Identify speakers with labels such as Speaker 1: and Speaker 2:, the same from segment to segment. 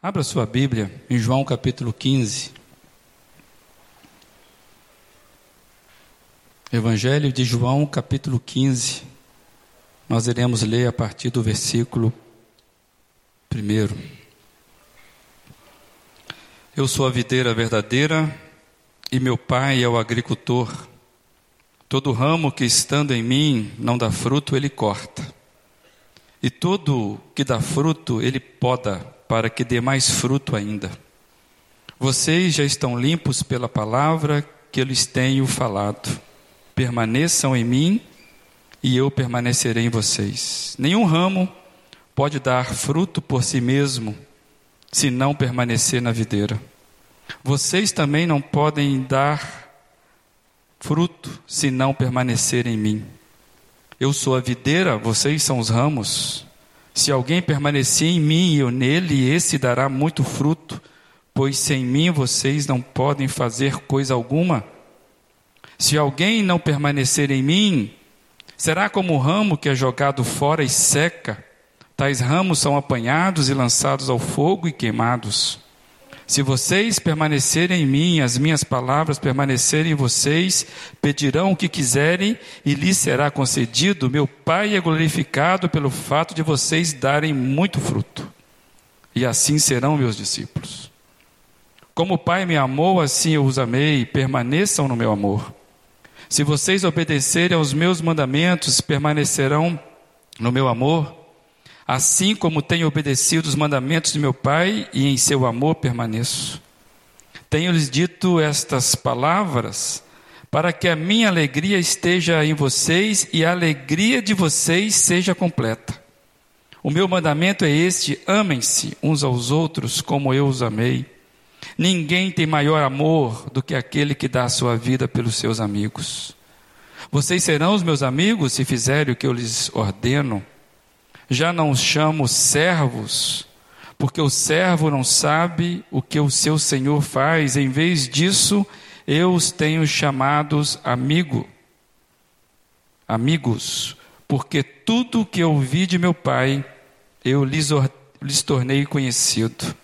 Speaker 1: Abra sua Bíblia em João capítulo 15. Evangelho de João capítulo 15. Nós iremos ler a partir do versículo 1. Eu sou a videira verdadeira e meu pai é o agricultor. Todo ramo que estando em mim não dá fruto, ele corta. E todo que dá fruto, ele poda, para que dê mais fruto ainda. Vocês já estão limpos pela palavra que eu lhes tenho falado. Permaneçam em mim e eu permanecerei em vocês. Nenhum ramo pode dar fruto por si mesmo se não permanecer na videira. Vocês também não podem dar fruto se não permanecer em mim. Eu sou a videira, vocês são os ramos. Se alguém permanecer em mim e eu nele, esse dará muito fruto, pois sem mim vocês não podem fazer coisa alguma. Se alguém não permanecer em mim, será como o ramo que é jogado fora e seca. Tais ramos são apanhados e lançados ao fogo e queimados. Se vocês permanecerem em mim, as minhas palavras permanecerem em vocês, pedirão o que quiserem e lhes será concedido. Meu Pai é glorificado pelo fato de vocês darem muito fruto. E assim serão meus discípulos. Como o Pai me amou, assim eu os amei, permaneçam no meu amor. Se vocês obedecerem aos meus mandamentos, permanecerão no meu amor assim como tenho obedecido os mandamentos de meu Pai e em seu amor permaneço. Tenho-lhes dito estas palavras para que a minha alegria esteja em vocês e a alegria de vocês seja completa. O meu mandamento é este: amem-se uns aos outros como eu os amei. Ninguém tem maior amor do que aquele que dá a sua vida pelos seus amigos. Vocês serão os meus amigos se fizerem o que eu lhes ordeno. Já não os chamo servos, porque o servo não sabe o que o seu senhor faz, em vez disso, eu os tenho chamados amigo, amigos, porque tudo o que eu ouvi de meu pai, eu lhes, lhes tornei conhecido.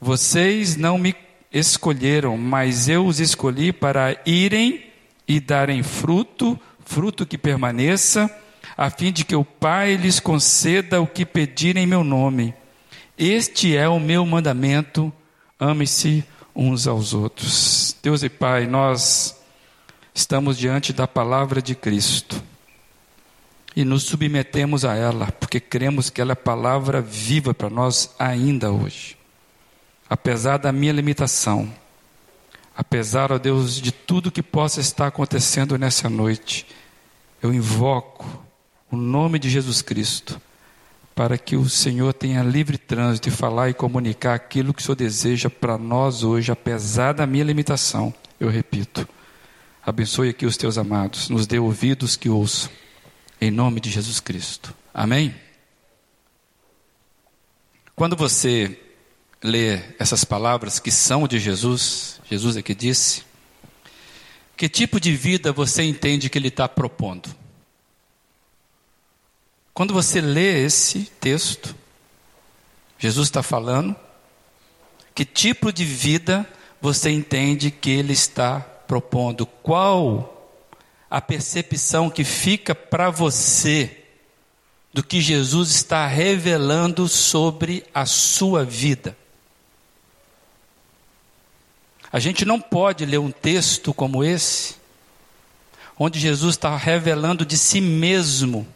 Speaker 1: Vocês não me escolheram, mas eu os escolhi para irem e darem fruto, fruto que permaneça, a fim de que o Pai lhes conceda o que pedirem em meu nome. Este é o meu mandamento: ame-se uns aos outros. Deus e Pai, nós estamos diante da palavra de Cristo e nos submetemos a ela, porque cremos que ela é palavra viva para nós ainda hoje. Apesar da minha limitação, apesar, ó Deus, de tudo que possa estar acontecendo nessa noite, eu invoco o nome de Jesus Cristo, para que o Senhor tenha livre trânsito e falar e comunicar aquilo que o Senhor deseja para nós hoje, apesar da minha limitação. Eu repito. Abençoe aqui os teus amados, nos dê ouvidos que ouçam, em nome de Jesus Cristo. Amém? Quando você lê essas palavras que são de Jesus, Jesus é que disse, que tipo de vida você entende que ele está propondo? Quando você lê esse texto, Jesus está falando, que tipo de vida você entende que ele está propondo? Qual a percepção que fica para você do que Jesus está revelando sobre a sua vida? A gente não pode ler um texto como esse, onde Jesus está revelando de si mesmo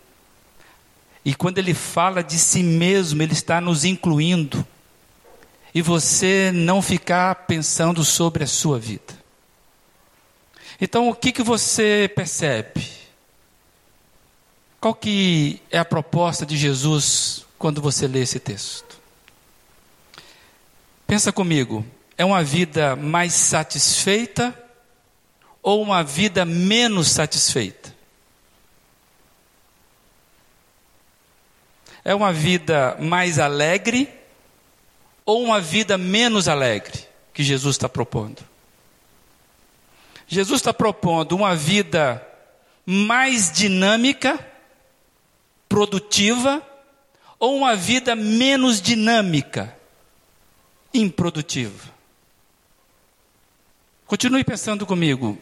Speaker 1: e quando ele fala de si mesmo, ele está nos incluindo. E você não ficar pensando sobre a sua vida. Então, o que, que você percebe? Qual que é a proposta de Jesus quando você lê esse texto? Pensa comigo, é uma vida mais satisfeita ou uma vida menos satisfeita? É uma vida mais alegre ou uma vida menos alegre que Jesus está propondo? Jesus está propondo uma vida mais dinâmica, produtiva, ou uma vida menos dinâmica, improdutiva. Continue pensando comigo.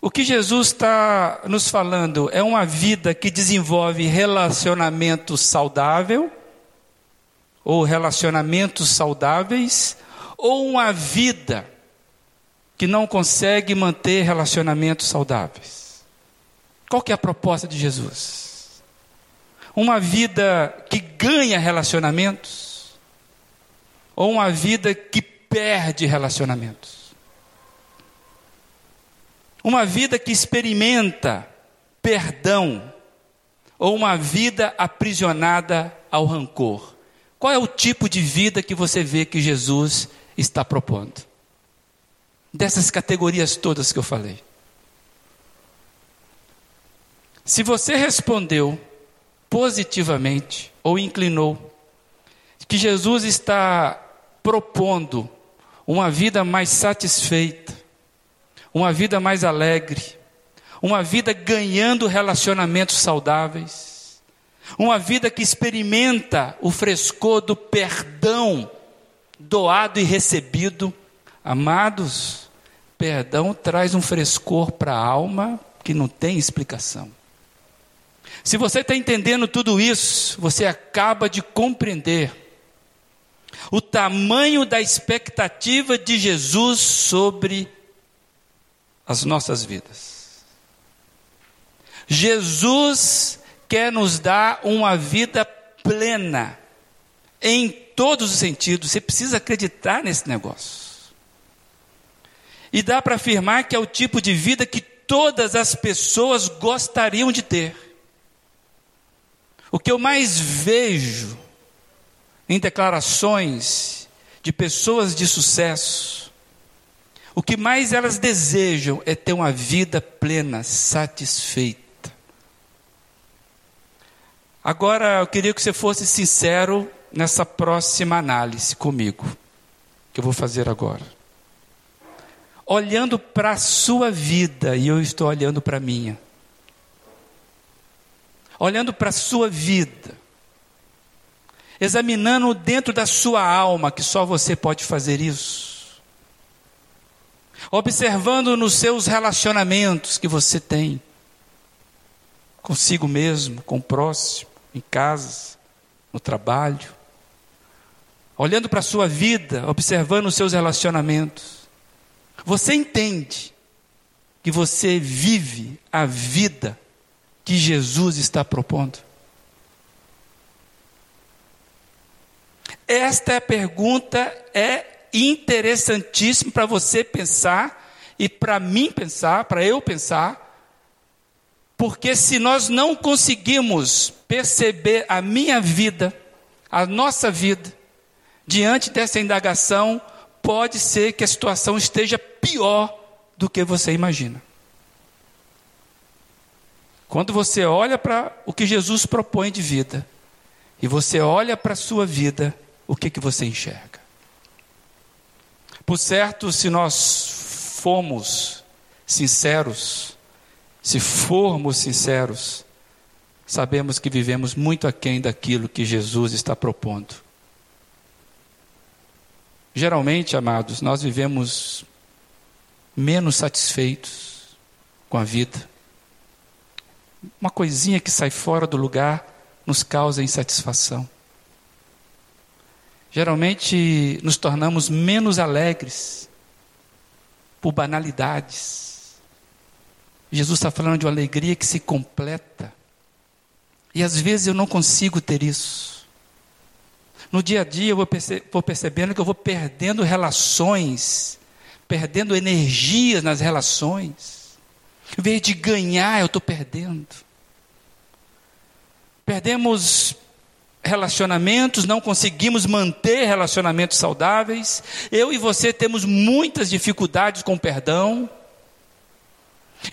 Speaker 1: O que Jesus está nos falando é uma vida que desenvolve relacionamento saudável, ou relacionamentos saudáveis, ou uma vida que não consegue manter relacionamentos saudáveis. Qual que é a proposta de Jesus? Uma vida que ganha relacionamentos, ou uma vida que perde relacionamentos? Uma vida que experimenta perdão ou uma vida aprisionada ao rancor? Qual é o tipo de vida que você vê que Jesus está propondo? Dessas categorias todas que eu falei. Se você respondeu positivamente ou inclinou que Jesus está propondo uma vida mais satisfeita, uma vida mais alegre, uma vida ganhando relacionamentos saudáveis, uma vida que experimenta o frescor do perdão doado e recebido. Amados, perdão traz um frescor para a alma que não tem explicação. Se você está entendendo tudo isso, você acaba de compreender o tamanho da expectativa de Jesus sobre as nossas vidas. Jesus quer nos dar uma vida plena, em todos os sentidos. Você precisa acreditar nesse negócio. E dá para afirmar que é o tipo de vida que todas as pessoas gostariam de ter. O que eu mais vejo em declarações de pessoas de sucesso o que mais elas desejam é ter uma vida plena, satisfeita. Agora, eu queria que você fosse sincero nessa próxima análise comigo, que eu vou fazer agora. Olhando para a sua vida, e eu estou olhando para a minha. Olhando para a sua vida. Examinando dentro da sua alma, que só você pode fazer isso observando nos seus relacionamentos que você tem consigo mesmo, com o próximo, em casa, no trabalho, olhando para a sua vida, observando os seus relacionamentos, você entende que você vive a vida que Jesus está propondo? Esta é pergunta é interessantíssimo para você pensar e para mim pensar, para eu pensar, porque se nós não conseguimos perceber a minha vida, a nossa vida, diante dessa indagação, pode ser que a situação esteja pior do que você imagina. Quando você olha para o que Jesus propõe de vida, e você olha para a sua vida, o que, que você enxerga? Por certo, se nós formos sinceros, se formos sinceros, sabemos que vivemos muito aquém daquilo que Jesus está propondo. Geralmente, amados, nós vivemos menos satisfeitos com a vida. Uma coisinha que sai fora do lugar nos causa insatisfação. Geralmente nos tornamos menos alegres por banalidades. Jesus está falando de uma alegria que se completa. E às vezes eu não consigo ter isso. No dia a dia eu vou, perce vou percebendo que eu vou perdendo relações, perdendo energias nas relações. Em vez de ganhar, eu estou perdendo. Perdemos relacionamentos, não conseguimos manter relacionamentos saudáveis. Eu e você temos muitas dificuldades com perdão.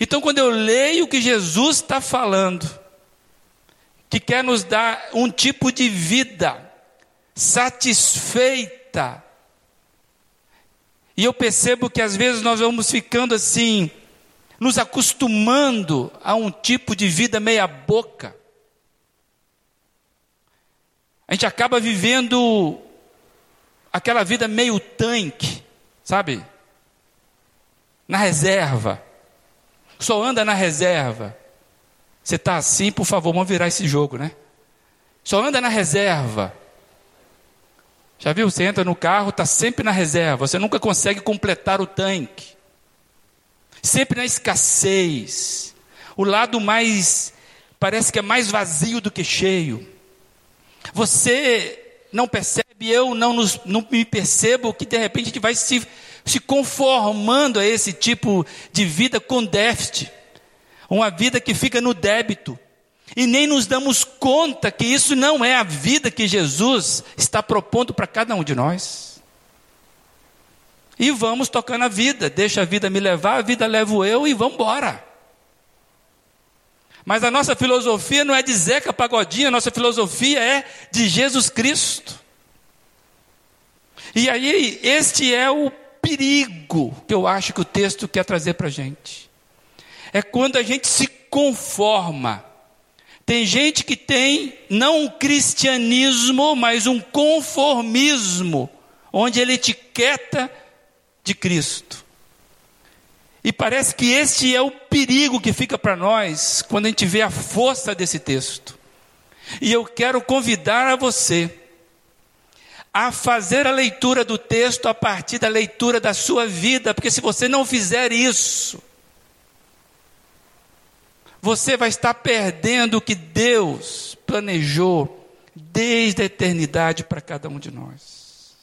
Speaker 1: Então, quando eu leio o que Jesus está falando, que quer nos dar um tipo de vida satisfeita, e eu percebo que às vezes nós vamos ficando assim, nos acostumando a um tipo de vida meia-boca. A gente acaba vivendo aquela vida meio tanque, sabe? Na reserva. Só anda na reserva. Você está assim, por favor, vamos virar esse jogo, né? Só anda na reserva. Já viu? Você entra no carro, está sempre na reserva. Você nunca consegue completar o tanque. Sempre na escassez. O lado mais, parece que é mais vazio do que cheio. Você não percebe, eu não, nos, não me percebo que de repente a gente vai se, se conformando a esse tipo de vida com déficit. Uma vida que fica no débito. E nem nos damos conta que isso não é a vida que Jesus está propondo para cada um de nós. E vamos tocando a vida, deixa a vida me levar, a vida levo eu e vamos embora. Mas a nossa filosofia não é de Zeca Pagodinho, a nossa filosofia é de Jesus Cristo. E aí, este é o perigo que eu acho que o texto quer trazer para a gente. É quando a gente se conforma. Tem gente que tem não um cristianismo, mas um conformismo, onde ele etiqueta de Cristo. E parece que este é o perigo que fica para nós quando a gente vê a força desse texto. E eu quero convidar a você a fazer a leitura do texto a partir da leitura da sua vida, porque se você não fizer isso, você vai estar perdendo o que Deus planejou desde a eternidade para cada um de nós.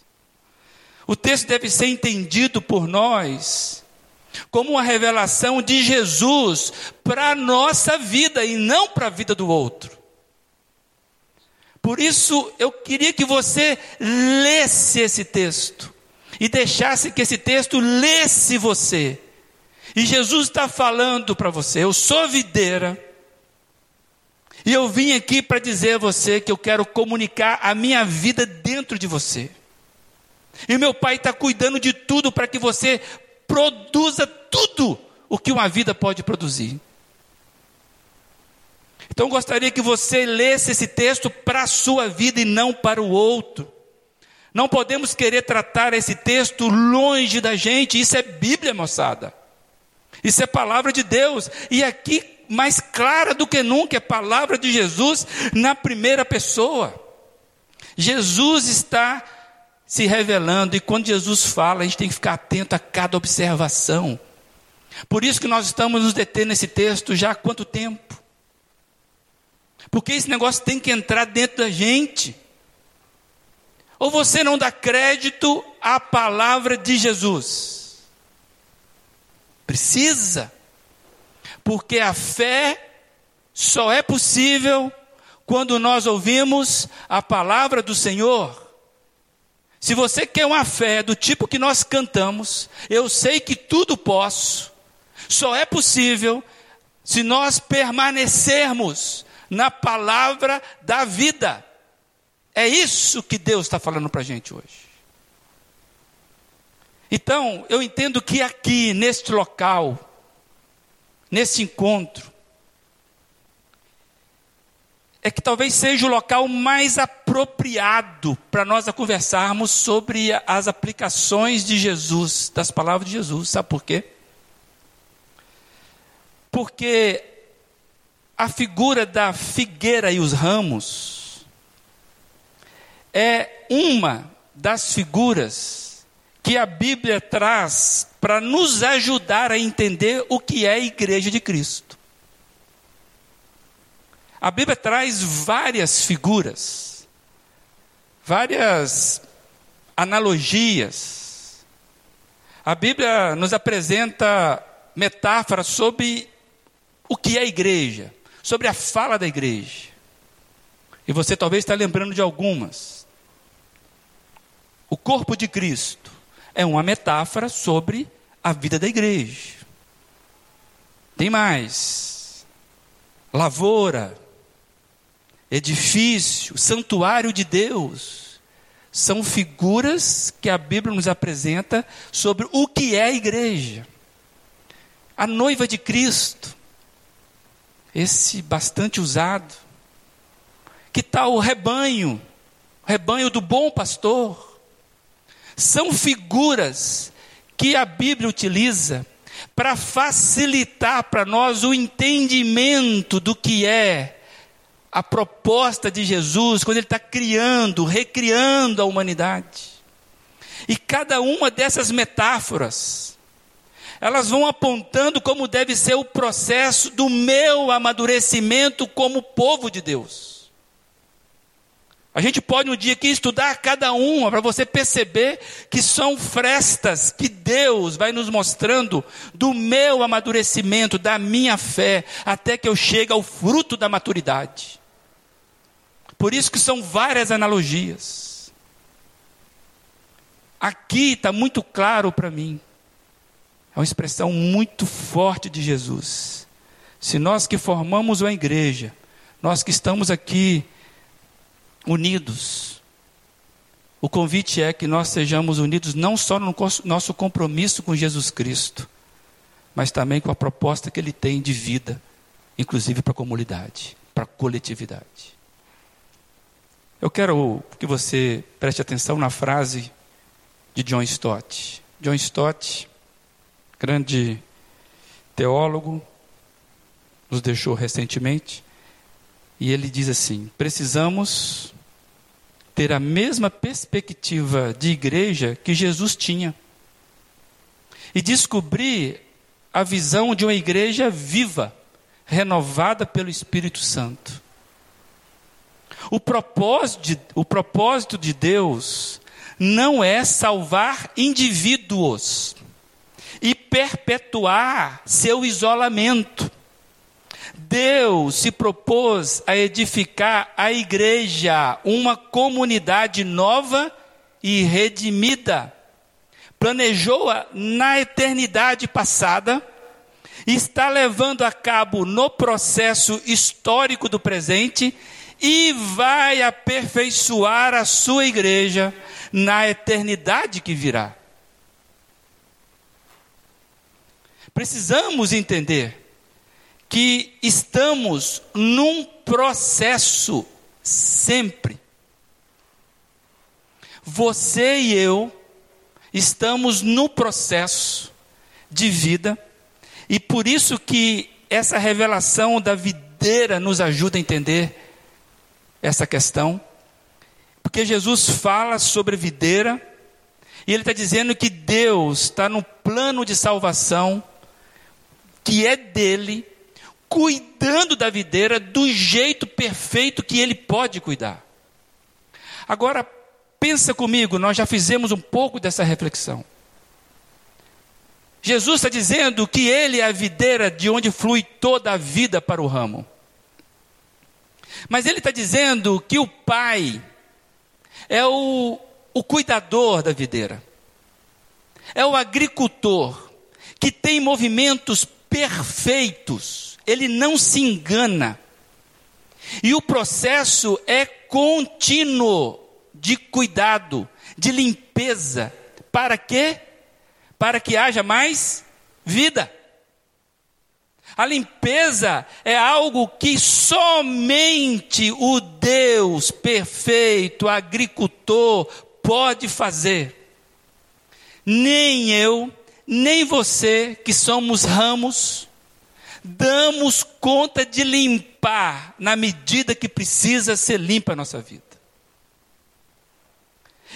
Speaker 1: O texto deve ser entendido por nós como uma revelação de Jesus para a nossa vida e não para a vida do outro. Por isso eu queria que você lesse esse texto e deixasse que esse texto lesse você. E Jesus está falando para você: eu sou videira. E eu vim aqui para dizer a você que eu quero comunicar a minha vida dentro de você. E meu Pai está cuidando de tudo para que você produza tudo o que uma vida pode produzir. Então gostaria que você lesse esse texto para a sua vida e não para o outro. Não podemos querer tratar esse texto longe da gente, isso é Bíblia, moçada. Isso é palavra de Deus. E aqui, mais clara do que nunca, é palavra de Jesus na primeira pessoa. Jesus está se revelando, e quando Jesus fala, a gente tem que ficar atento a cada observação. Por isso que nós estamos nos detendo nesse texto já há quanto tempo? Porque esse negócio tem que entrar dentro da gente. Ou você não dá crédito à palavra de Jesus? Precisa. Porque a fé só é possível quando nós ouvimos a palavra do Senhor. Se você quer uma fé do tipo que nós cantamos, eu sei que tudo posso, só é possível se nós permanecermos na palavra da vida. É isso que Deus está falando para a gente hoje. Então, eu entendo que aqui, neste local, nesse encontro, é que talvez seja o local mais apropriado para nós a conversarmos sobre as aplicações de Jesus, das palavras de Jesus. Sabe por quê? Porque a figura da figueira e os ramos é uma das figuras que a Bíblia traz para nos ajudar a entender o que é a igreja de Cristo. A Bíblia traz várias figuras, várias analogias. A Bíblia nos apresenta metáforas sobre o que é a igreja, sobre a fala da igreja. E você talvez está lembrando de algumas. O corpo de Cristo é uma metáfora sobre a vida da igreja. Tem mais. Lavoura, edifício, santuário de Deus, são figuras que a Bíblia nos apresenta sobre o que é a igreja. A noiva de Cristo, esse bastante usado. Que tal o rebanho? O rebanho do bom pastor. são figuras que a Bíblia utiliza para facilitar para nós o entendimento do que é a proposta de Jesus quando ele está criando, recriando a humanidade. E cada uma dessas metáforas, elas vão apontando como deve ser o processo do meu amadurecimento como povo de Deus. A gente pode um dia aqui estudar cada uma para você perceber que são frestas que Deus vai nos mostrando do meu amadurecimento, da minha fé, até que eu chegue ao fruto da maturidade. Por isso que são várias analogias. Aqui está muito claro para mim. É uma expressão muito forte de Jesus. Se nós que formamos uma igreja, nós que estamos aqui unidos. O convite é que nós sejamos unidos não só no nosso compromisso com Jesus Cristo, mas também com a proposta que Ele tem de vida, inclusive para a comunidade, para a coletividade. Eu quero que você preste atenção na frase de John Stott. John Stott, grande teólogo, nos deixou recentemente, e ele diz assim: precisamos ter a mesma perspectiva de igreja que Jesus tinha. E descobrir a visão de uma igreja viva, renovada pelo Espírito Santo. O propósito de, o propósito de Deus não é salvar indivíduos e perpetuar seu isolamento. Deus se propôs a edificar a igreja, uma comunidade nova e redimida. Planejou-a na eternidade passada está levando a cabo no processo histórico do presente e vai aperfeiçoar a sua igreja na eternidade que virá. Precisamos entender que estamos num processo sempre. Você e eu estamos no processo de vida e por isso que essa revelação da videira nos ajuda a entender essa questão. Porque Jesus fala sobre videira e ele está dizendo que Deus está no plano de salvação que é dele cuidando da videira do jeito perfeito que ele pode cuidar. Agora, pensa comigo, nós já fizemos um pouco dessa reflexão. Jesus está dizendo que ele é a videira de onde flui toda a vida para o ramo. Mas ele está dizendo que o Pai é o, o cuidador da videira, é o agricultor que tem movimentos perfeitos ele não se engana. E o processo é contínuo de cuidado, de limpeza. Para quê? Para que haja mais vida. A limpeza é algo que somente o Deus perfeito, agricultor, pode fazer. Nem eu, nem você, que somos ramos, damos conta de limpar na medida que precisa ser limpa a nossa vida.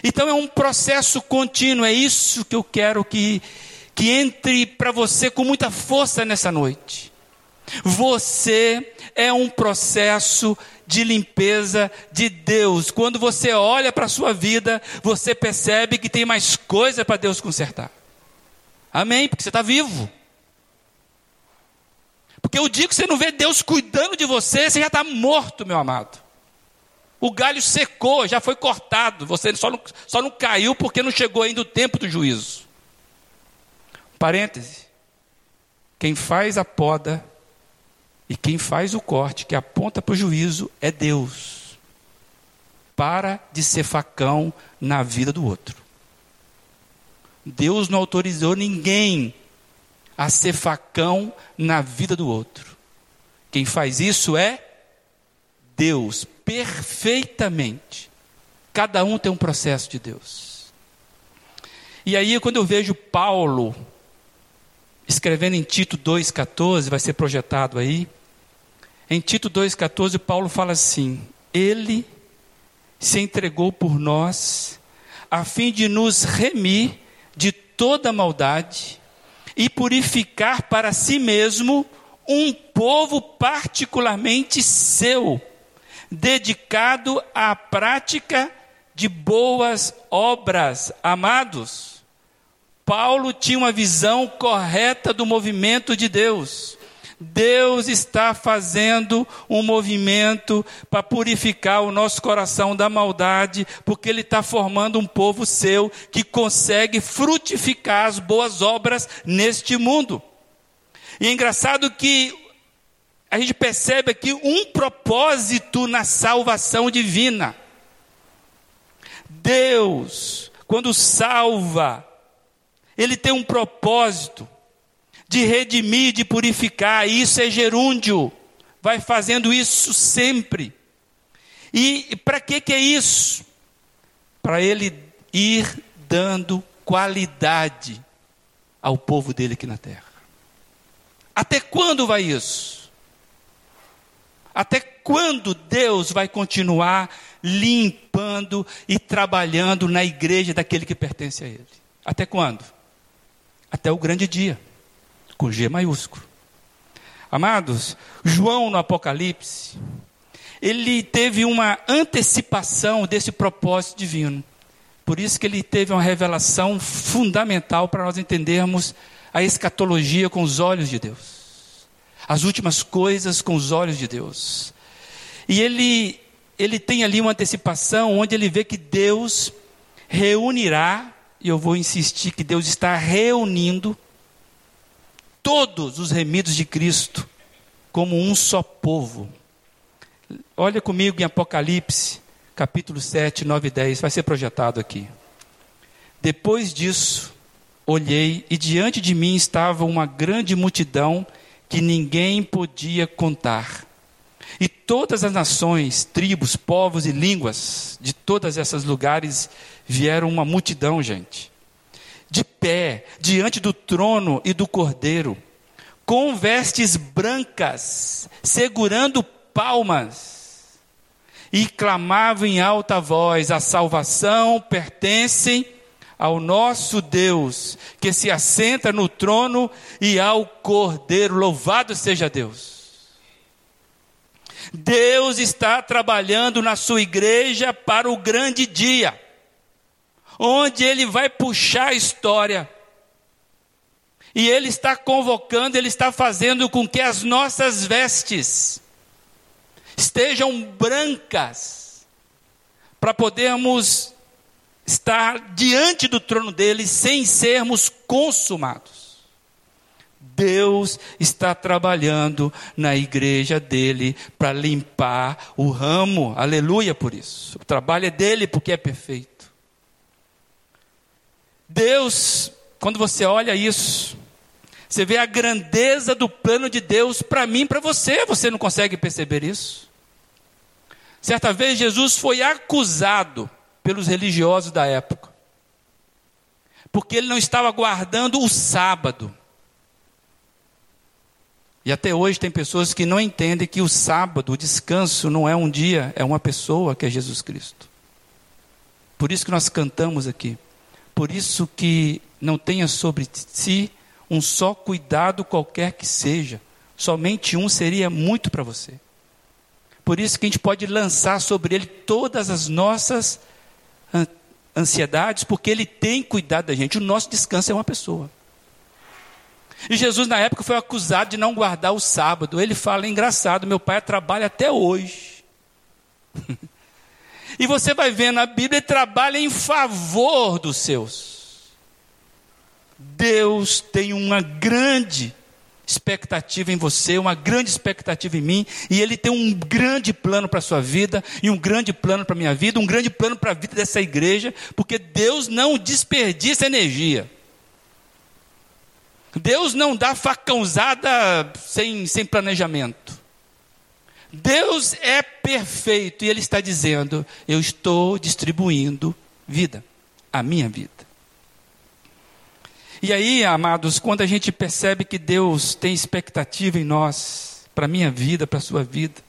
Speaker 1: Então é um processo contínuo, é isso que eu quero que, que entre para você com muita força nessa noite. Você é um processo de limpeza de Deus. Quando você olha para a sua vida, você percebe que tem mais coisa para Deus consertar. Amém? Porque você está vivo. Porque o dia que você não vê Deus cuidando de você, você já está morto, meu amado. O galho secou, já foi cortado. Você só não, só não caiu porque não chegou ainda o tempo do juízo. Parêntese. Quem faz a poda e quem faz o corte, que aponta para o juízo, é Deus. Para de ser facão na vida do outro. Deus não autorizou ninguém a ser facão na vida do outro. Quem faz isso é Deus, perfeitamente. Cada um tem um processo de Deus. E aí, quando eu vejo Paulo escrevendo em Tito 2,14, vai ser projetado aí. Em Tito 2,14, Paulo fala assim: Ele se entregou por nós, a fim de nos remir de toda maldade e purificar para si mesmo um povo particularmente seu, dedicado à prática de boas obras. Amados, Paulo tinha uma visão correta do movimento de Deus. Deus está fazendo um movimento para purificar o nosso coração da maldade, porque Ele está formando um povo seu que consegue frutificar as boas obras neste mundo. E é engraçado que a gente percebe aqui um propósito na salvação divina. Deus, quando salva, Ele tem um propósito de redimir, de purificar, isso é gerúndio, vai fazendo isso sempre. E para que, que é isso? Para Ele ir dando qualidade ao povo dele aqui na terra. Até quando vai isso? Até quando Deus vai continuar limpando e trabalhando na igreja daquele que pertence a Ele. Até quando? Até o grande dia, com G maiúsculo. Amados, João no Apocalipse, ele teve uma antecipação desse propósito divino. Por isso que ele teve uma revelação fundamental para nós entendermos a escatologia com os olhos de Deus. As últimas coisas com os olhos de Deus. E ele ele tem ali uma antecipação onde ele vê que Deus reunirá, e eu vou insistir que Deus está reunindo todos os remidos de Cristo como um só povo. Olha comigo em Apocalipse, capítulo 7, 9 e 10, vai ser projetado aqui. Depois disso, olhei e diante de mim estava uma grande multidão que ninguém podia contar e todas as nações, tribos, povos e línguas de todos esses lugares vieram uma multidão, gente, de pé, diante do trono e do cordeiro, com vestes brancas, segurando palmas, e clamavam em alta voz: A salvação pertence ao nosso Deus, que se assenta no trono, e ao cordeiro. Louvado seja Deus. Deus está trabalhando na sua igreja para o grande dia, onde Ele vai puxar a história. E Ele está convocando, Ele está fazendo com que as nossas vestes estejam brancas, para podermos estar diante do trono dele sem sermos consumados. Deus está trabalhando na igreja dele para limpar o ramo, aleluia por isso. O trabalho é dele porque é perfeito. Deus, quando você olha isso, você vê a grandeza do plano de Deus para mim para você, você não consegue perceber isso? Certa vez Jesus foi acusado pelos religiosos da época, porque ele não estava guardando o sábado. E até hoje tem pessoas que não entendem que o sábado, o descanso, não é um dia, é uma pessoa que é Jesus Cristo. Por isso que nós cantamos aqui. Por isso que não tenha sobre si um só cuidado qualquer que seja. Somente um seria muito para você. Por isso que a gente pode lançar sobre ele todas as nossas ansiedades, porque ele tem cuidado da gente. O nosso descanso é uma pessoa. E Jesus, na época, foi acusado de não guardar o sábado. Ele fala: engraçado, meu pai trabalha até hoje. e você vai ver na Bíblia, trabalha em favor dos seus. Deus tem uma grande expectativa em você, uma grande expectativa em mim, e Ele tem um grande plano para a sua vida, e um grande plano para a minha vida, um grande plano para a vida dessa igreja, porque Deus não desperdiça energia. Deus não dá facãozada sem, sem planejamento. Deus é perfeito e Ele está dizendo: Eu estou distribuindo vida, a minha vida. E aí, amados, quando a gente percebe que Deus tem expectativa em nós, para a minha vida, para a sua vida,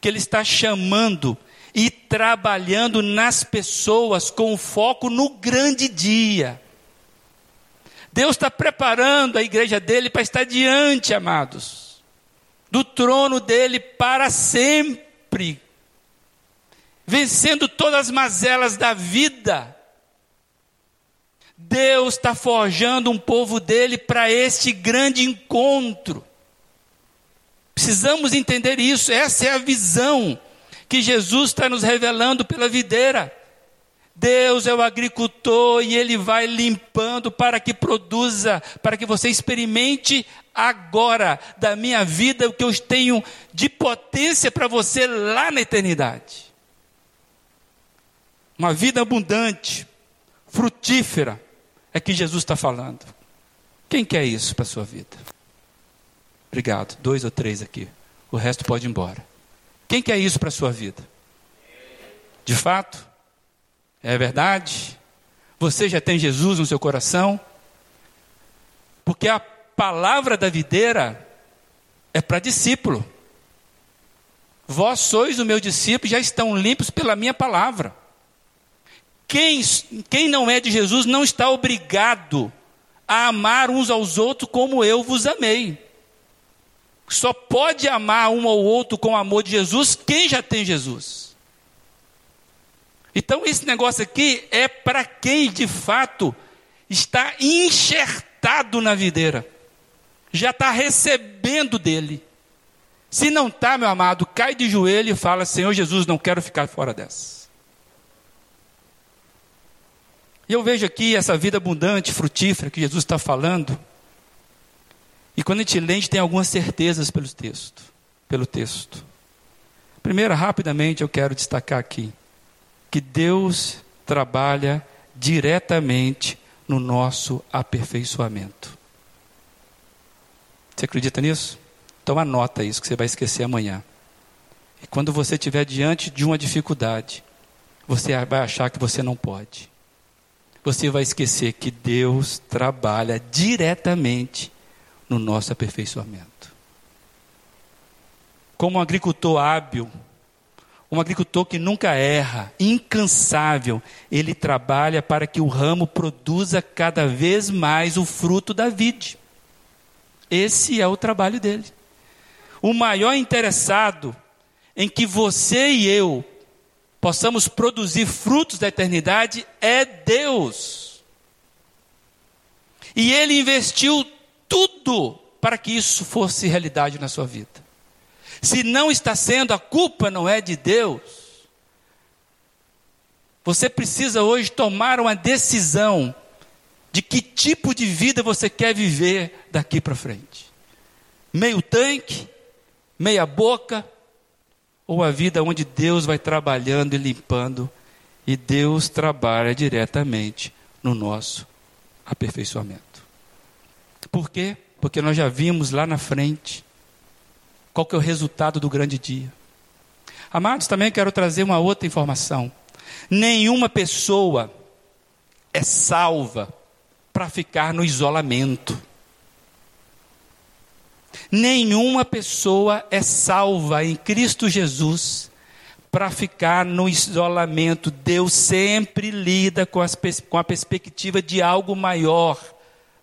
Speaker 1: que Ele está chamando e trabalhando nas pessoas com foco no grande dia. Deus está preparando a igreja dele para estar diante, amados, do trono dele para sempre, vencendo todas as mazelas da vida. Deus está forjando um povo dele para este grande encontro. Precisamos entender isso, essa é a visão que Jesus está nos revelando pela videira. Deus é o agricultor e ele vai limpando para que produza, para que você experimente agora da minha vida o que eu tenho de potência para você lá na eternidade. Uma vida abundante, frutífera, é que Jesus está falando. Quem quer isso para a sua vida? Obrigado. Dois ou três aqui. O resto pode ir embora. Quem quer isso para a sua vida? De fato? É verdade? Você já tem Jesus no seu coração? Porque a palavra da videira é para discípulo. Vós sois o meu discípulo, já estão limpos pela minha palavra. Quem, quem não é de Jesus não está obrigado a amar uns aos outros como eu vos amei. Só pode amar um ao outro com o amor de Jesus quem já tem Jesus. Então, esse negócio aqui é para quem de fato está enxertado na videira, já está recebendo dele. Se não está, meu amado, cai de joelho e fala: Senhor Jesus, não quero ficar fora dessa. E eu vejo aqui essa vida abundante, frutífera que Jesus está falando. E quando a gente lê, a gente tem algumas certezas pelo texto. Pelo texto. Primeiro, rapidamente, eu quero destacar aqui que Deus trabalha diretamente no nosso aperfeiçoamento. Você acredita nisso? Então anota isso que você vai esquecer amanhã. E quando você estiver diante de uma dificuldade, você vai achar que você não pode. Você vai esquecer que Deus trabalha diretamente no nosso aperfeiçoamento. Como um agricultor hábil, um agricultor que nunca erra, incansável, ele trabalha para que o ramo produza cada vez mais o fruto da vide. Esse é o trabalho dele. O maior interessado em que você e eu possamos produzir frutos da eternidade é Deus. E ele investiu tudo para que isso fosse realidade na sua vida. Se não está sendo, a culpa não é de Deus. Você precisa hoje tomar uma decisão de que tipo de vida você quer viver daqui para frente. Meio tanque, meia boca, ou a vida onde Deus vai trabalhando e limpando, e Deus trabalha diretamente no nosso aperfeiçoamento. Por quê? Porque nós já vimos lá na frente qual que é o resultado do grande dia. Amados, também quero trazer uma outra informação. Nenhuma pessoa é salva para ficar no isolamento. Nenhuma pessoa é salva em Cristo Jesus para ficar no isolamento. Deus sempre lida com, as, com a perspectiva de algo maior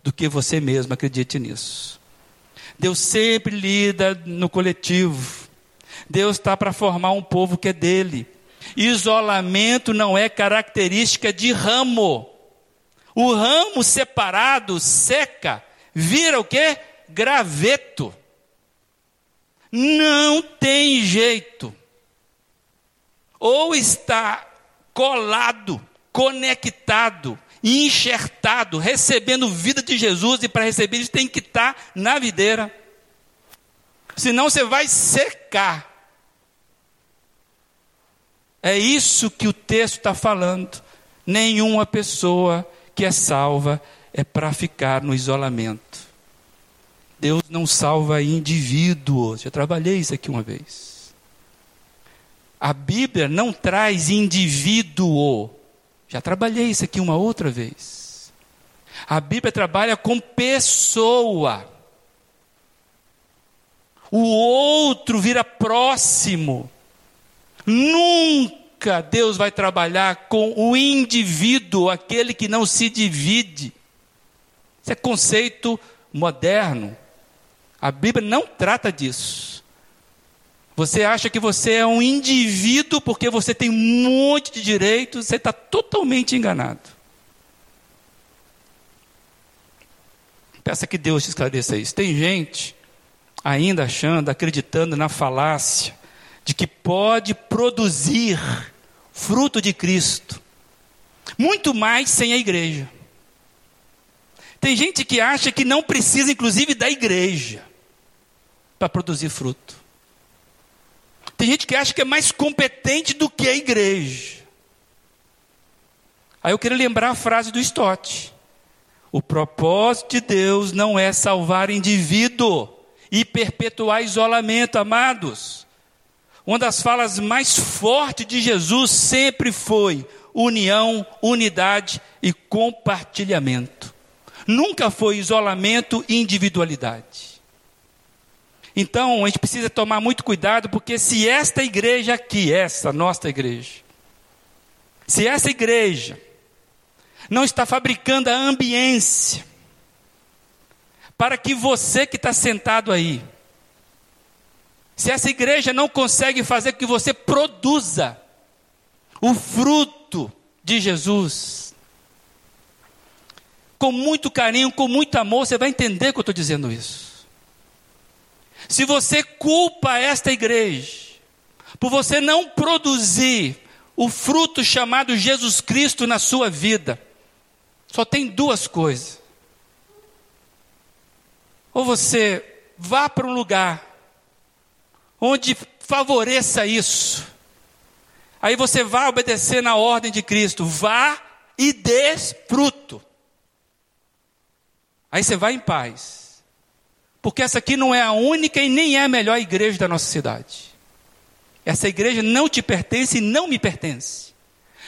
Speaker 1: do que você mesmo, acredite nisso. Deus sempre lida no coletivo. Deus está para formar um povo que é dele. Isolamento não é característica de ramo. O ramo separado seca, vira o que? Graveto. Não tem jeito. Ou está colado, conectado, enxertado, recebendo vida de Jesus, e para receber isso tem que estar tá na videira. Senão você vai secar. É isso que o texto está falando. Nenhuma pessoa que é salva é para ficar no isolamento. Deus não salva indivíduos. Já trabalhei isso aqui uma vez. A Bíblia não traz indivíduo já trabalhei isso aqui uma outra vez. A Bíblia trabalha com pessoa. O outro vira próximo. Nunca Deus vai trabalhar com o indivíduo, aquele que não se divide. Isso é conceito moderno. A Bíblia não trata disso. Você acha que você é um indivíduo porque você tem um monte de direitos, você está totalmente enganado. Peça que Deus te esclareça isso. Tem gente ainda achando, acreditando na falácia de que pode produzir fruto de Cristo, muito mais sem a igreja. Tem gente que acha que não precisa, inclusive, da igreja para produzir fruto. Tem gente que acha que é mais competente do que a igreja. Aí eu queria lembrar a frase do Stott. O propósito de Deus não é salvar indivíduo e perpetuar isolamento, amados. Uma das falas mais fortes de Jesus sempre foi união, unidade e compartilhamento. Nunca foi isolamento e individualidade. Então, a gente precisa tomar muito cuidado, porque se esta igreja aqui, essa nossa igreja, se essa igreja não está fabricando a ambiência para que você que está sentado aí, se essa igreja não consegue fazer que você produza o fruto de Jesus, com muito carinho, com muito amor, você vai entender que eu estou dizendo isso. Se você culpa esta igreja por você não produzir o fruto chamado Jesus Cristo na sua vida, só tem duas coisas. Ou você vá para um lugar onde favoreça isso. Aí você vai obedecer na ordem de Cristo. Vá e desfruto. Aí você vai em paz. Porque essa aqui não é a única e nem é a melhor igreja da nossa cidade. Essa igreja não te pertence e não me pertence.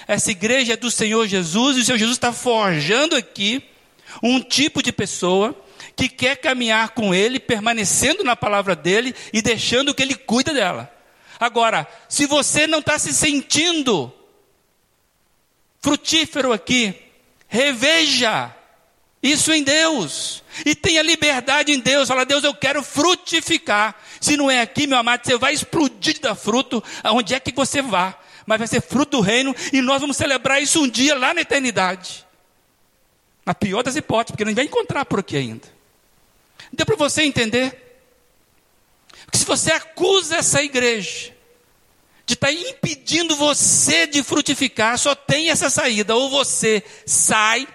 Speaker 1: Essa igreja é do Senhor Jesus e o Senhor Jesus está forjando aqui um tipo de pessoa que quer caminhar com Ele, permanecendo na palavra dele e deixando que Ele cuida dela. Agora, se você não está se sentindo frutífero aqui, reveja isso em Deus. E tenha liberdade em Deus. Fala, Deus, eu quero frutificar. Se não é aqui, meu amado, você vai explodir da fruto aonde é que você vá. Mas vai ser fruto do reino e nós vamos celebrar isso um dia lá na eternidade. Na pior das hipóteses, porque não vai encontrar por aqui ainda. Deu para você entender? Porque se você acusa essa igreja de estar tá impedindo você de frutificar, só tem essa saída. Ou você sai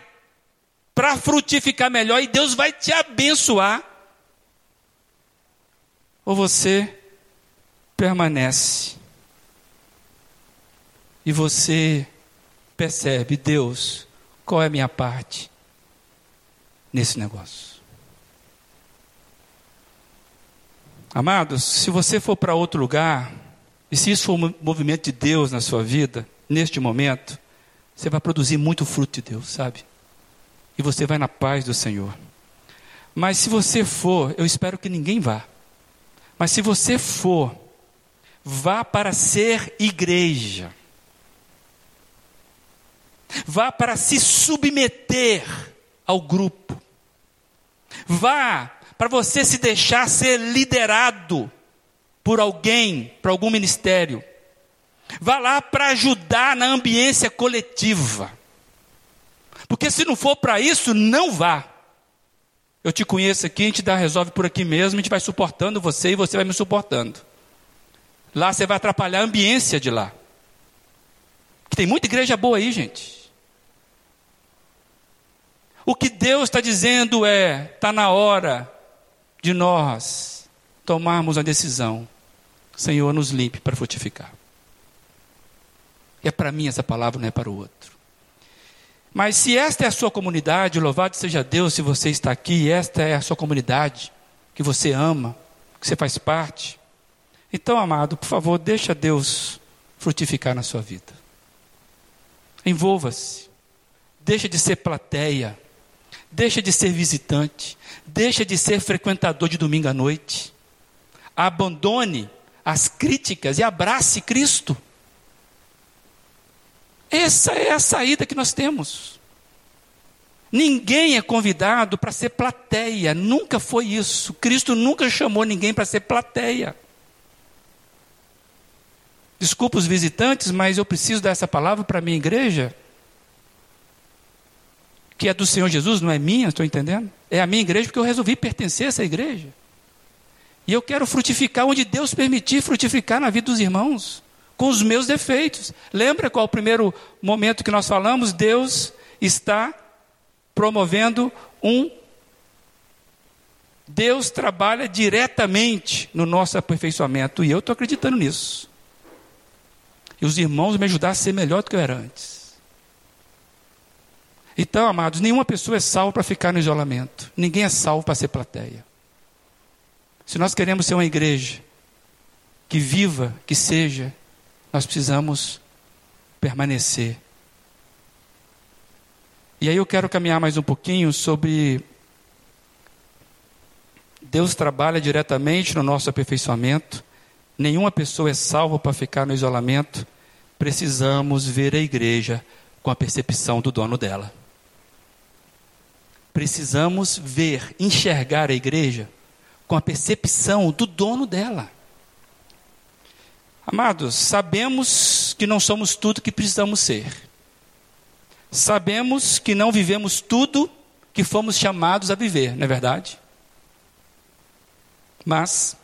Speaker 1: para frutificar melhor e Deus vai te abençoar. Ou você permanece. E você percebe, Deus, qual é a minha parte nesse negócio? Amados, se você for para outro lugar, e se isso for um movimento de Deus na sua vida, neste momento, você vai produzir muito fruto de Deus, sabe? E você vai na paz do Senhor. Mas se você for, eu espero que ninguém vá. Mas se você for, vá para ser igreja. Vá para se submeter ao grupo. Vá para você se deixar ser liderado por alguém, por algum ministério. Vá lá para ajudar na ambiência coletiva. Porque se não for para isso, não vá. Eu te conheço aqui, a gente dá, resolve por aqui mesmo, a gente vai suportando você e você vai me suportando. Lá você vai atrapalhar a ambiência de lá. Que tem muita igreja boa aí, gente. O que Deus está dizendo é: está na hora de nós tomarmos a decisão, Senhor, nos limpe para frutificar. É para mim essa palavra, não é para o outro. Mas se esta é a sua comunidade, louvado seja Deus se você está aqui, esta é a sua comunidade, que você ama, que você faz parte. Então, amado, por favor, deixa Deus frutificar na sua vida. Envolva-se. Deixa de ser plateia. Deixa de ser visitante. Deixa de ser frequentador de domingo à noite. Abandone as críticas e abrace Cristo. Essa é a saída que nós temos. Ninguém é convidado para ser plateia, nunca foi isso. Cristo nunca chamou ninguém para ser plateia. Desculpa os visitantes, mas eu preciso dar essa palavra para a minha igreja, que é do Senhor Jesus, não é minha, estou entendendo? É a minha igreja porque eu resolvi pertencer a essa igreja. E eu quero frutificar onde Deus permitir frutificar na vida dos irmãos, com os meus defeitos. Lembra qual é o primeiro momento que nós falamos? Deus está promovendo um. Deus trabalha diretamente no nosso aperfeiçoamento, e eu estou acreditando nisso. E os irmãos me ajudaram a ser melhor do que eu era antes. Então, amados, nenhuma pessoa é salva para ficar no isolamento. Ninguém é salvo para ser plateia. Se nós queremos ser uma igreja que viva, que seja, nós precisamos permanecer. E aí eu quero caminhar mais um pouquinho sobre Deus trabalha diretamente no nosso aperfeiçoamento. Nenhuma pessoa é salva para ficar no isolamento. Precisamos ver a igreja com a percepção do dono dela. Precisamos ver, enxergar a igreja com a percepção do dono dela. Amados, sabemos que não somos tudo que precisamos ser. Sabemos que não vivemos tudo que fomos chamados a viver, não é verdade? Mas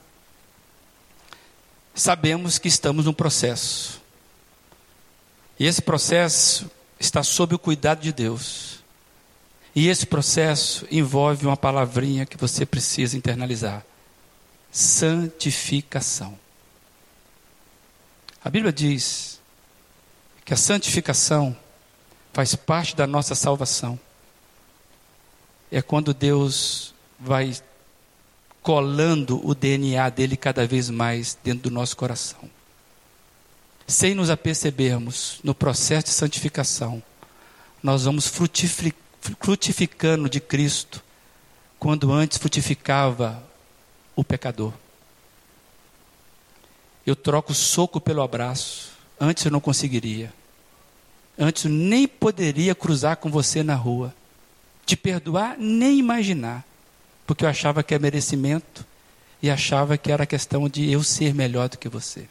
Speaker 1: sabemos que estamos num processo. E esse processo está sob o cuidado de Deus. E esse processo envolve uma palavrinha que você precisa internalizar: santificação. A Bíblia diz que a santificação faz parte da nossa salvação. É quando Deus vai colando o DNA dele cada vez mais dentro do nosso coração. Sem nos apercebermos no processo de santificação, nós vamos frutificar frutificando de Cristo, quando antes frutificava o pecador. Eu troco o soco pelo abraço. Antes eu não conseguiria. Antes eu nem poderia cruzar com você na rua. Te perdoar, nem imaginar. Porque eu achava que é merecimento e achava que era questão de eu ser melhor do que você.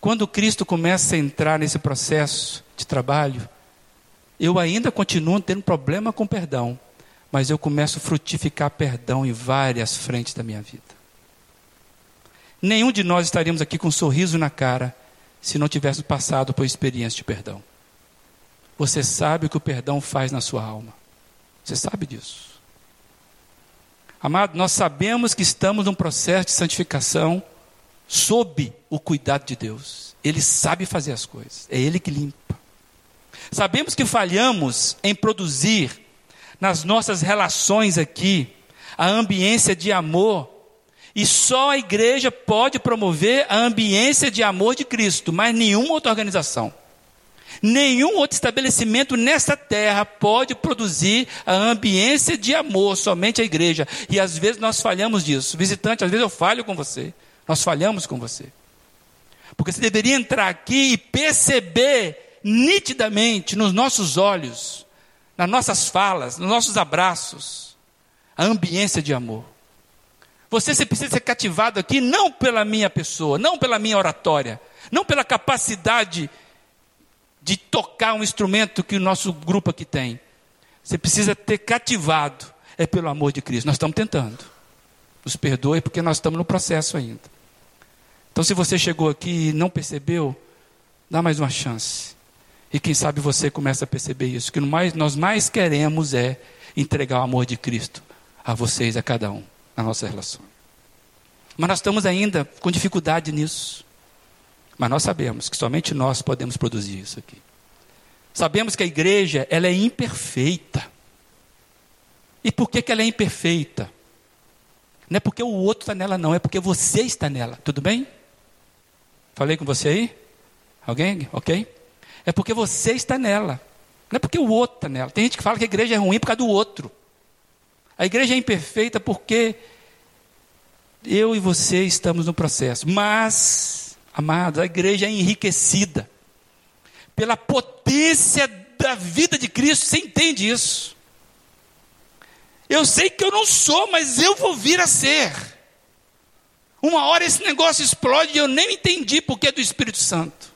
Speaker 1: Quando Cristo começa a entrar nesse processo de trabalho, eu ainda continuo tendo problema com perdão, mas eu começo a frutificar perdão em várias frentes da minha vida. Nenhum de nós estaríamos aqui com um sorriso na cara se não tivéssemos passado por experiência de perdão. Você sabe o que o perdão faz na sua alma. Você sabe disso. Amado, nós sabemos que estamos num processo de santificação sob o cuidado de Deus. Ele sabe fazer as coisas. É Ele que limpa. Sabemos que falhamos em produzir nas nossas relações aqui a ambiência de amor. E só a igreja pode promover a ambiência de amor de Cristo, mas nenhuma outra organização. Nenhum outro estabelecimento nessa terra pode produzir a ambiência de amor, somente a igreja. E às vezes nós falhamos disso. Visitante, às vezes eu falho com você. Nós falhamos com você. Porque você deveria entrar aqui e perceber nitidamente nos nossos olhos, nas nossas falas, nos nossos abraços, a ambiência de amor. Você, você precisa ser cativado aqui não pela minha pessoa, não pela minha oratória, não pela capacidade de tocar um instrumento que o nosso grupo aqui tem. Você precisa ter cativado, é pelo amor de Cristo. Nós estamos tentando. Nos perdoe porque nós estamos no processo ainda. Então, se você chegou aqui e não percebeu, dá mais uma chance. E quem sabe você começa a perceber isso, que mais, nós mais queremos é entregar o amor de Cristo a vocês, a cada um, na nossa relação. Mas nós estamos ainda com dificuldade nisso. Mas nós sabemos que somente nós podemos produzir isso aqui. Sabemos que a igreja, ela é imperfeita. E por que, que ela é imperfeita? Não é porque o outro está nela, não, é porque você está nela. Tudo bem? Falei com você aí? Alguém? Ok? É porque você está nela. Não é porque o outro está nela. Tem gente que fala que a igreja é ruim por causa do outro. A igreja é imperfeita porque eu e você estamos no processo. Mas, amados, a igreja é enriquecida pela potência da vida de Cristo. Você entende isso? Eu sei que eu não sou, mas eu vou vir a ser. Uma hora esse negócio explode e eu nem entendi porque é do Espírito Santo.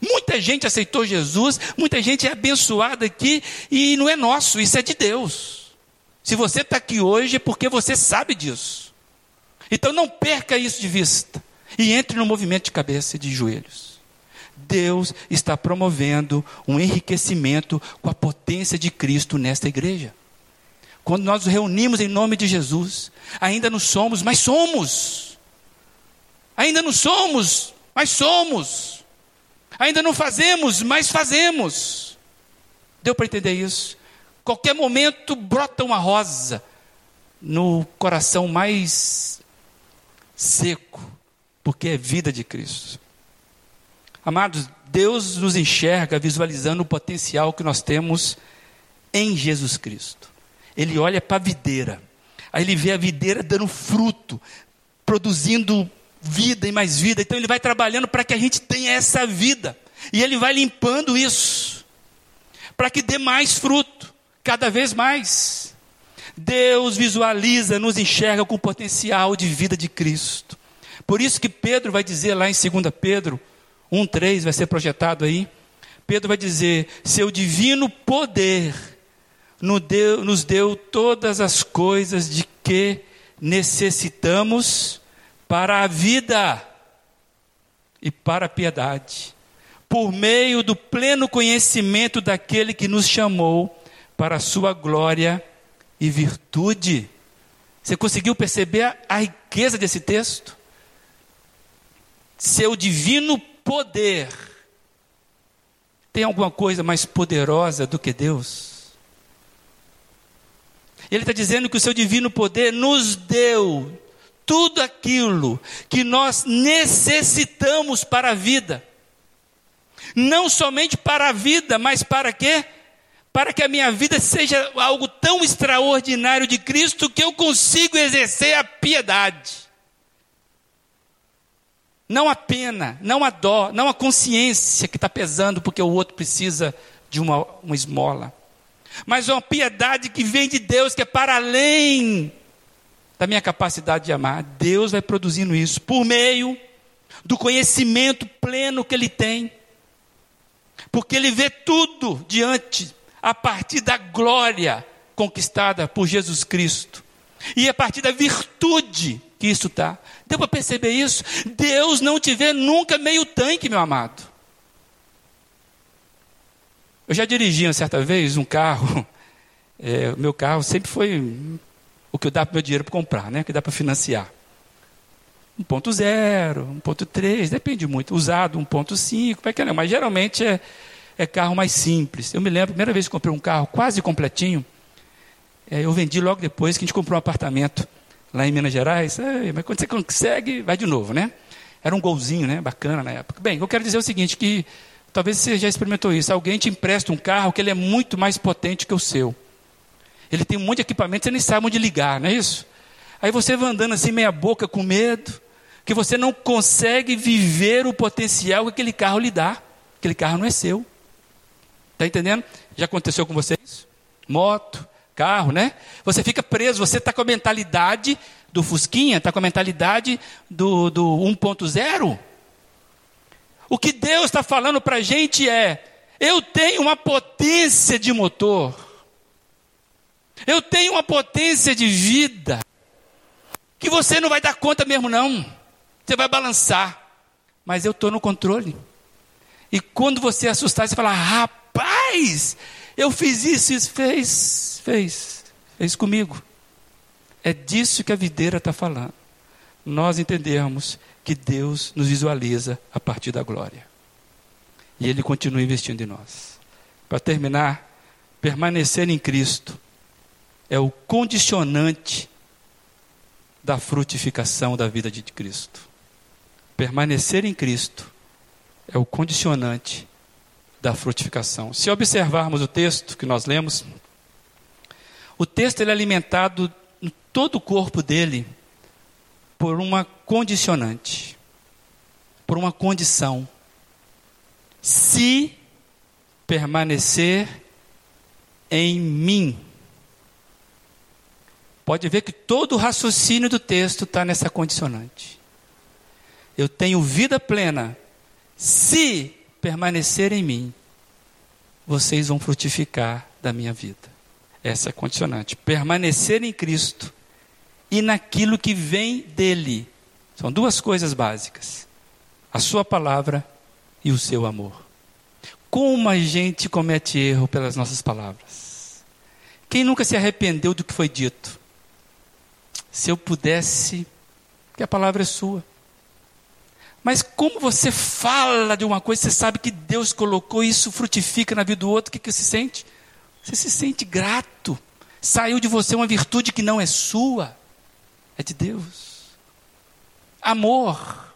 Speaker 1: Muita gente aceitou Jesus, muita gente é abençoada aqui e não é nosso, isso é de Deus. Se você está aqui hoje é porque você sabe disso. Então não perca isso de vista e entre no movimento de cabeça e de joelhos. Deus está promovendo um enriquecimento com a potência de Cristo nesta igreja. Quando nós nos reunimos em nome de Jesus, ainda não somos, mas somos. Ainda não somos, mas somos. Ainda não fazemos, mas fazemos. Deu para entender isso? Qualquer momento brota uma rosa no coração mais seco, porque é vida de Cristo. Amados, Deus nos enxerga visualizando o potencial que nós temos em Jesus Cristo ele olha para a videira. Aí ele vê a videira dando fruto, produzindo vida e mais vida. Então ele vai trabalhando para que a gente tenha essa vida. E ele vai limpando isso, para que dê mais fruto, cada vez mais. Deus visualiza, nos enxerga com o potencial de vida de Cristo. Por isso que Pedro vai dizer lá em 2 Pedro 1,3, vai ser projetado aí. Pedro vai dizer: seu divino poder nos deu, nos deu todas as coisas de que necessitamos para a vida e para a piedade, por meio do pleno conhecimento daquele que nos chamou para a sua glória e virtude. Você conseguiu perceber a, riqueza desse texto? Seu divino poder. Tem alguma coisa mais poderosa do que Deus? Ele está dizendo que o seu divino poder nos deu tudo aquilo que nós necessitamos para a vida. Não somente para a vida, mas para quê? Para que a minha vida seja algo tão extraordinário de Cristo que eu consigo exercer a piedade. Não a pena, não a dó, não a consciência que está pesando porque o outro precisa de uma, uma esmola mas uma piedade que vem de Deus, que é para além da minha capacidade de amar. Deus vai produzindo isso por meio do conhecimento pleno que Ele tem, porque Ele vê tudo diante, a partir da glória conquistada por Jesus Cristo, e a partir da virtude que isso está. Deu para perceber isso? Deus não te vê nunca meio tanque, meu amado. Eu já dirigi uma certa vez um carro, é, meu carro sempre foi o que dava para meu dinheiro para comprar, né? O que dá para financiar. 1.0, 1.3, depende muito. Usado 1.5, como é que é? Mas geralmente é, é carro mais simples. Eu me lembro, a primeira vez que comprei um carro quase completinho, é, eu vendi logo depois que a gente comprou um apartamento lá em Minas Gerais. É, mas quando você consegue, vai de novo, né? Era um golzinho, né? Bacana na época. Bem, eu quero dizer o seguinte, que Talvez você já experimentou isso. Alguém te empresta um carro que ele é muito mais potente que o seu. Ele tem um monte de equipamento, você nem sabe onde ligar, não é isso? Aí você vai andando assim meia boca com medo, que você não consegue viver o potencial que aquele carro lhe dá. Aquele carro não é seu. Está entendendo? Já aconteceu com vocês? Moto, carro, né? Você fica preso, você está com a mentalidade do Fusquinha, está com a mentalidade do, do 1.0. O que Deus está falando para a gente é: eu tenho uma potência de motor, eu tenho uma potência de vida, que você não vai dar conta mesmo, não. Você vai balançar, mas eu estou no controle. E quando você assustar, você fala: rapaz, eu fiz isso, isso fez, fez, fez comigo. É disso que a videira está falando. Nós entendermos que Deus nos visualiza a partir da glória. E Ele continua investindo em nós. Para terminar, permanecer em Cristo é o condicionante da frutificação da vida de Cristo. Permanecer em Cristo é o condicionante da frutificação. Se observarmos o texto que nós lemos, o texto ele é alimentado em todo o corpo dele por uma condicionante, por uma condição. Se permanecer em mim. Pode ver que todo o raciocínio do texto está nessa condicionante. Eu tenho vida plena se permanecer em mim. Vocês vão frutificar da minha vida. Essa é a condicionante. Permanecer em Cristo e naquilo que vem dele. São duas coisas básicas: a sua palavra e o seu amor. Como a gente comete erro pelas nossas palavras. Quem nunca se arrependeu do que foi dito? Se eu pudesse, que a palavra é sua. Mas como você fala de uma coisa, você sabe que Deus colocou isso frutifica na vida do outro, o que, que você sente? Você se sente grato. Saiu de você uma virtude que não é sua, é de Deus. Amor.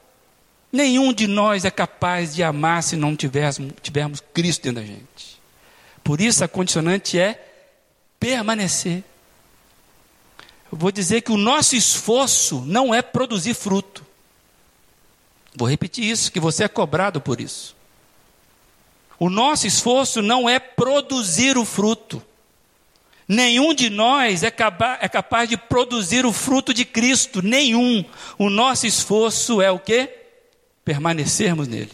Speaker 1: Nenhum de nós é capaz de amar se não tivermos, tivermos Cristo dentro da gente. Por isso a condicionante é permanecer. Eu vou dizer que o nosso esforço não é produzir fruto. Vou repetir isso, que você é cobrado por isso. O nosso esforço não é produzir o fruto. Nenhum de nós é, é capaz de produzir o fruto de Cristo, nenhum. O nosso esforço é o quê? permanecermos nele,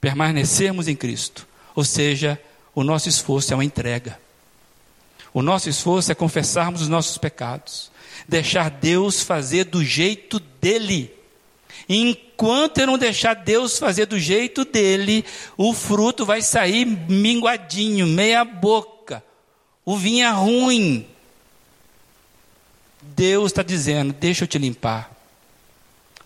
Speaker 1: permanecermos em Cristo. Ou seja, o nosso esforço é uma entrega. O nosso esforço é confessarmos os nossos pecados, deixar Deus fazer do jeito dele. Enquanto eu não deixar Deus fazer do jeito dele, o fruto vai sair minguadinho, meia boca. O vinho é ruim. Deus está dizendo: deixa eu te limpar.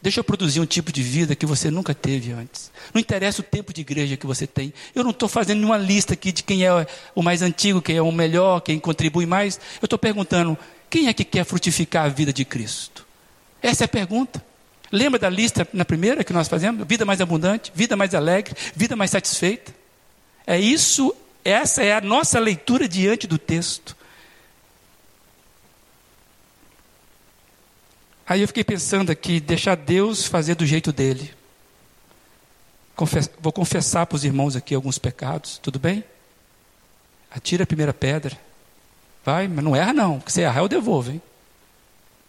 Speaker 1: Deixa eu produzir um tipo de vida que você nunca teve antes. Não interessa o tempo de igreja que você tem. Eu não estou fazendo nenhuma lista aqui de quem é o mais antigo, quem é o melhor, quem contribui mais. Eu estou perguntando: quem é que quer frutificar a vida de Cristo? Essa é a pergunta. Lembra da lista na primeira que nós fazemos? Vida mais abundante, vida mais alegre, vida mais satisfeita. É isso, essa é a nossa leitura diante do texto. Aí eu fiquei pensando aqui, deixar Deus fazer do jeito dele. Vou confessar para os irmãos aqui alguns pecados, tudo bem? Atira a primeira pedra. Vai, mas não erra não, porque se errar eu devolvo, hein?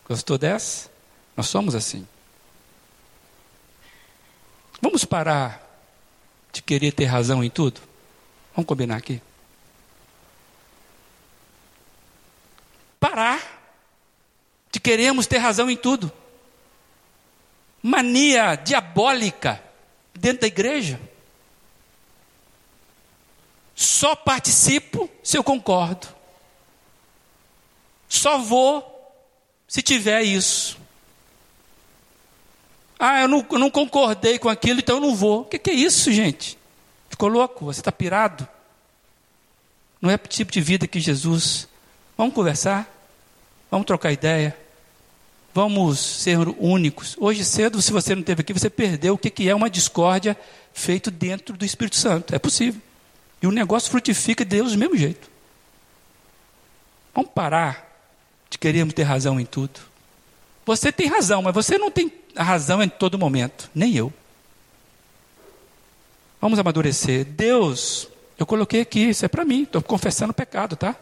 Speaker 1: Gostou dessa? Nós somos assim. Vamos parar de querer ter razão em tudo? Vamos combinar aqui? Parar de queremos ter razão em tudo. Mania diabólica dentro da igreja. Só participo se eu concordo. Só vou se tiver isso. Ah, eu não, eu não concordei com aquilo, então eu não vou. O que, que é isso, gente? Ficou louco? Você está pirado? Não é o tipo de vida que Jesus. Vamos conversar? Vamos trocar ideia? Vamos ser únicos. Hoje cedo, se você não esteve aqui, você perdeu o que é uma discórdia feito dentro do Espírito Santo. É possível. E o negócio frutifica de Deus do mesmo jeito. Vamos parar de querermos ter razão em tudo. Você tem razão, mas você não tem razão em todo momento. Nem eu. Vamos amadurecer. Deus, eu coloquei aqui, isso é para mim, estou confessando o pecado, tá?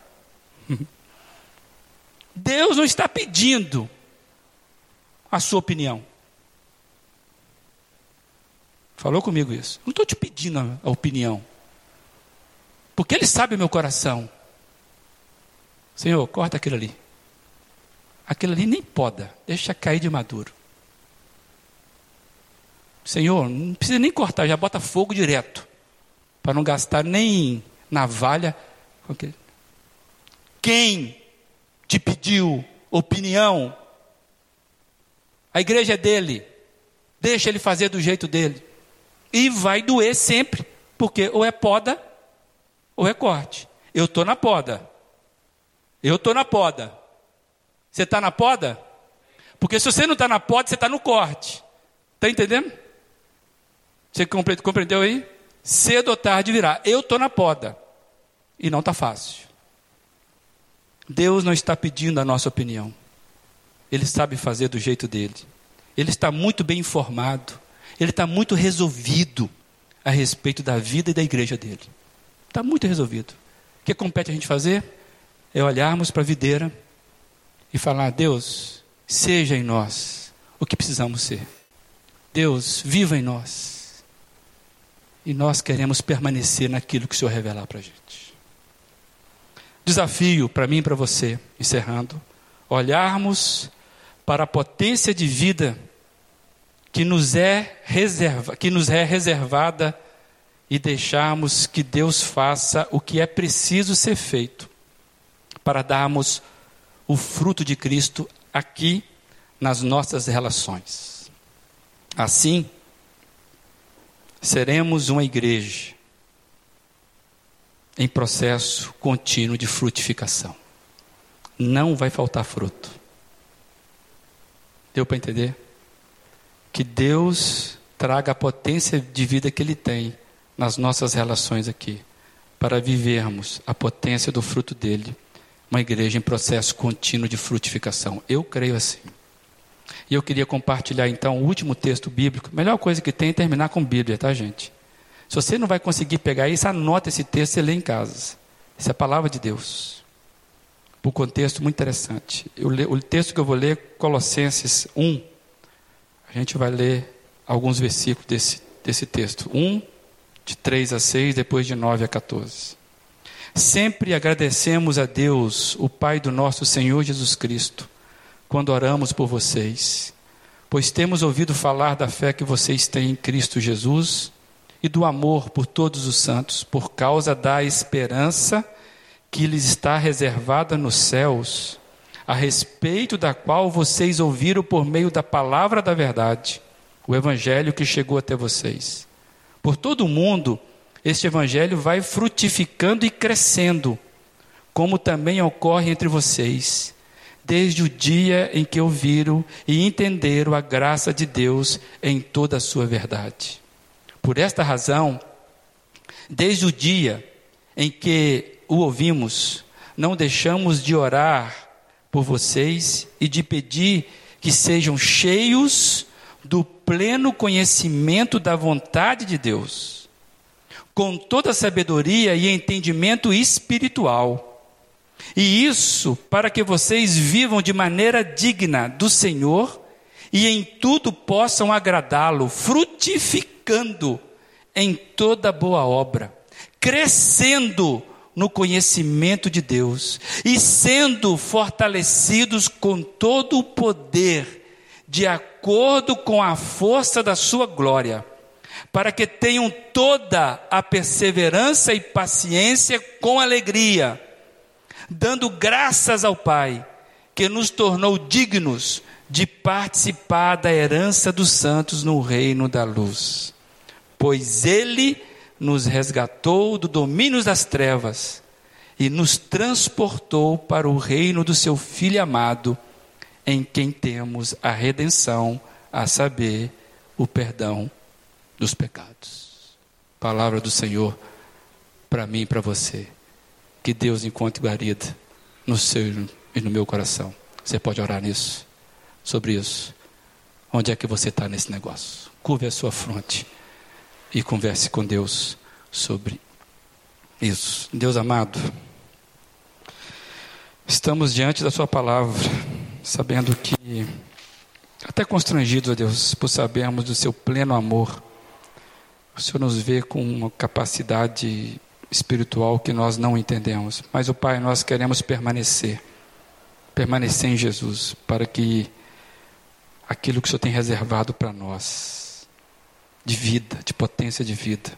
Speaker 1: Deus não está pedindo a sua opinião. Falou comigo isso. Não estou te pedindo a opinião. Porque Ele sabe meu coração. Senhor, corta aquilo ali. Aquilo ali nem poda, deixa cair de maduro. Senhor, não precisa nem cortar, já bota fogo direto. Para não gastar nem navalha. Quem te pediu opinião a igreja é dele. Deixa ele fazer do jeito dele. E vai doer sempre, porque ou é poda ou é corte. Eu estou na poda. Eu estou na poda. Você está na poda? Porque se você não está na poda, você está no corte. Está entendendo? Você compreendeu aí? Cedo ou tarde virá. Eu estou na poda. E não está fácil. Deus não está pedindo a nossa opinião. Ele sabe fazer do jeito dele. Ele está muito bem informado. Ele está muito resolvido a respeito da vida e da igreja dele. Está muito resolvido. O que compete a gente fazer? É olharmos para a videira e falar: Deus, seja em nós o que precisamos ser. Deus, viva em nós. E nós queremos permanecer naquilo que o Senhor revelar para a gente. Desafio para mim e para você, encerrando, olharmos para a potência de vida que nos é, reserva, que nos é reservada e deixarmos que Deus faça o que é preciso ser feito para darmos o fruto de Cristo aqui nas nossas relações. Assim, seremos uma igreja em processo contínuo de frutificação. Não vai faltar fruto. Deu para entender? Que Deus traga a potência de vida que Ele tem nas nossas relações aqui, para vivermos a potência do fruto dele, uma igreja em processo contínuo de frutificação. Eu creio assim. E eu queria compartilhar então o último texto bíblico. Melhor coisa que tem é terminar com Bíblia, tá, gente? Se você não vai conseguir pegar isso, anota esse texto e lê em casa. Isso é a palavra de Deus. Por contexto muito interessante. Eu, o texto que eu vou ler Colossenses 1. A gente vai ler alguns versículos desse, desse texto. 1, de 3 a 6, depois de 9 a 14. Sempre agradecemos a Deus, o Pai do nosso Senhor Jesus Cristo, quando oramos por vocês, pois temos ouvido falar da fé que vocês têm em Cristo Jesus e do amor por todos os santos, por causa da esperança que lhes está reservada nos céus, a respeito da qual vocês ouviram por meio da palavra da verdade, o evangelho que chegou até vocês. Por todo o mundo, este evangelho vai frutificando e crescendo, como também ocorre entre vocês, desde o dia em que ouviram e entenderam a graça de Deus em toda a sua verdade. Por esta razão, desde o dia em que o ouvimos, não deixamos de orar por vocês e de pedir que sejam cheios do pleno conhecimento da vontade de Deus, com toda sabedoria e entendimento espiritual. E isso para que vocês vivam de maneira digna do Senhor e em tudo possam agradá-lo, frutificando em toda boa obra, crescendo no conhecimento de Deus e sendo fortalecidos com todo o poder de acordo com a força da sua glória, para que tenham toda a perseverança e paciência com alegria, dando graças ao Pai, que nos tornou dignos de participar da herança dos santos no reino da luz. Pois Ele nos resgatou do domínio das trevas e nos transportou para o reino do Seu Filho amado em quem temos a redenção, a saber, o perdão dos pecados. Palavra do Senhor para mim e para você. Que Deus encontre guarida no seu e no meu coração. Você pode orar nisso, sobre isso. Onde é que você está nesse negócio? Curve a sua fronte e converse com Deus sobre isso. Deus amado, estamos diante da Sua palavra sabendo que, até constrangidos, a Deus, por sabermos do seu pleno amor, o Senhor nos vê com uma capacidade espiritual que nós não entendemos. Mas, o Pai, nós queremos permanecer, permanecer em Jesus, para que aquilo que o Senhor tem reservado para nós, de vida, de potência de vida,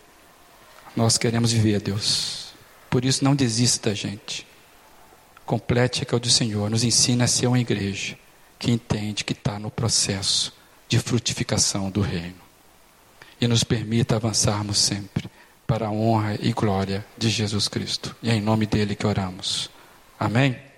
Speaker 1: nós queremos viver, Deus. Por isso, não desista da gente complete que é o do Senhor. Nos ensina a ser uma igreja que entende que está no processo de frutificação do reino. E nos permita avançarmos sempre para a honra e glória de Jesus Cristo. E é em nome dele que oramos. Amém?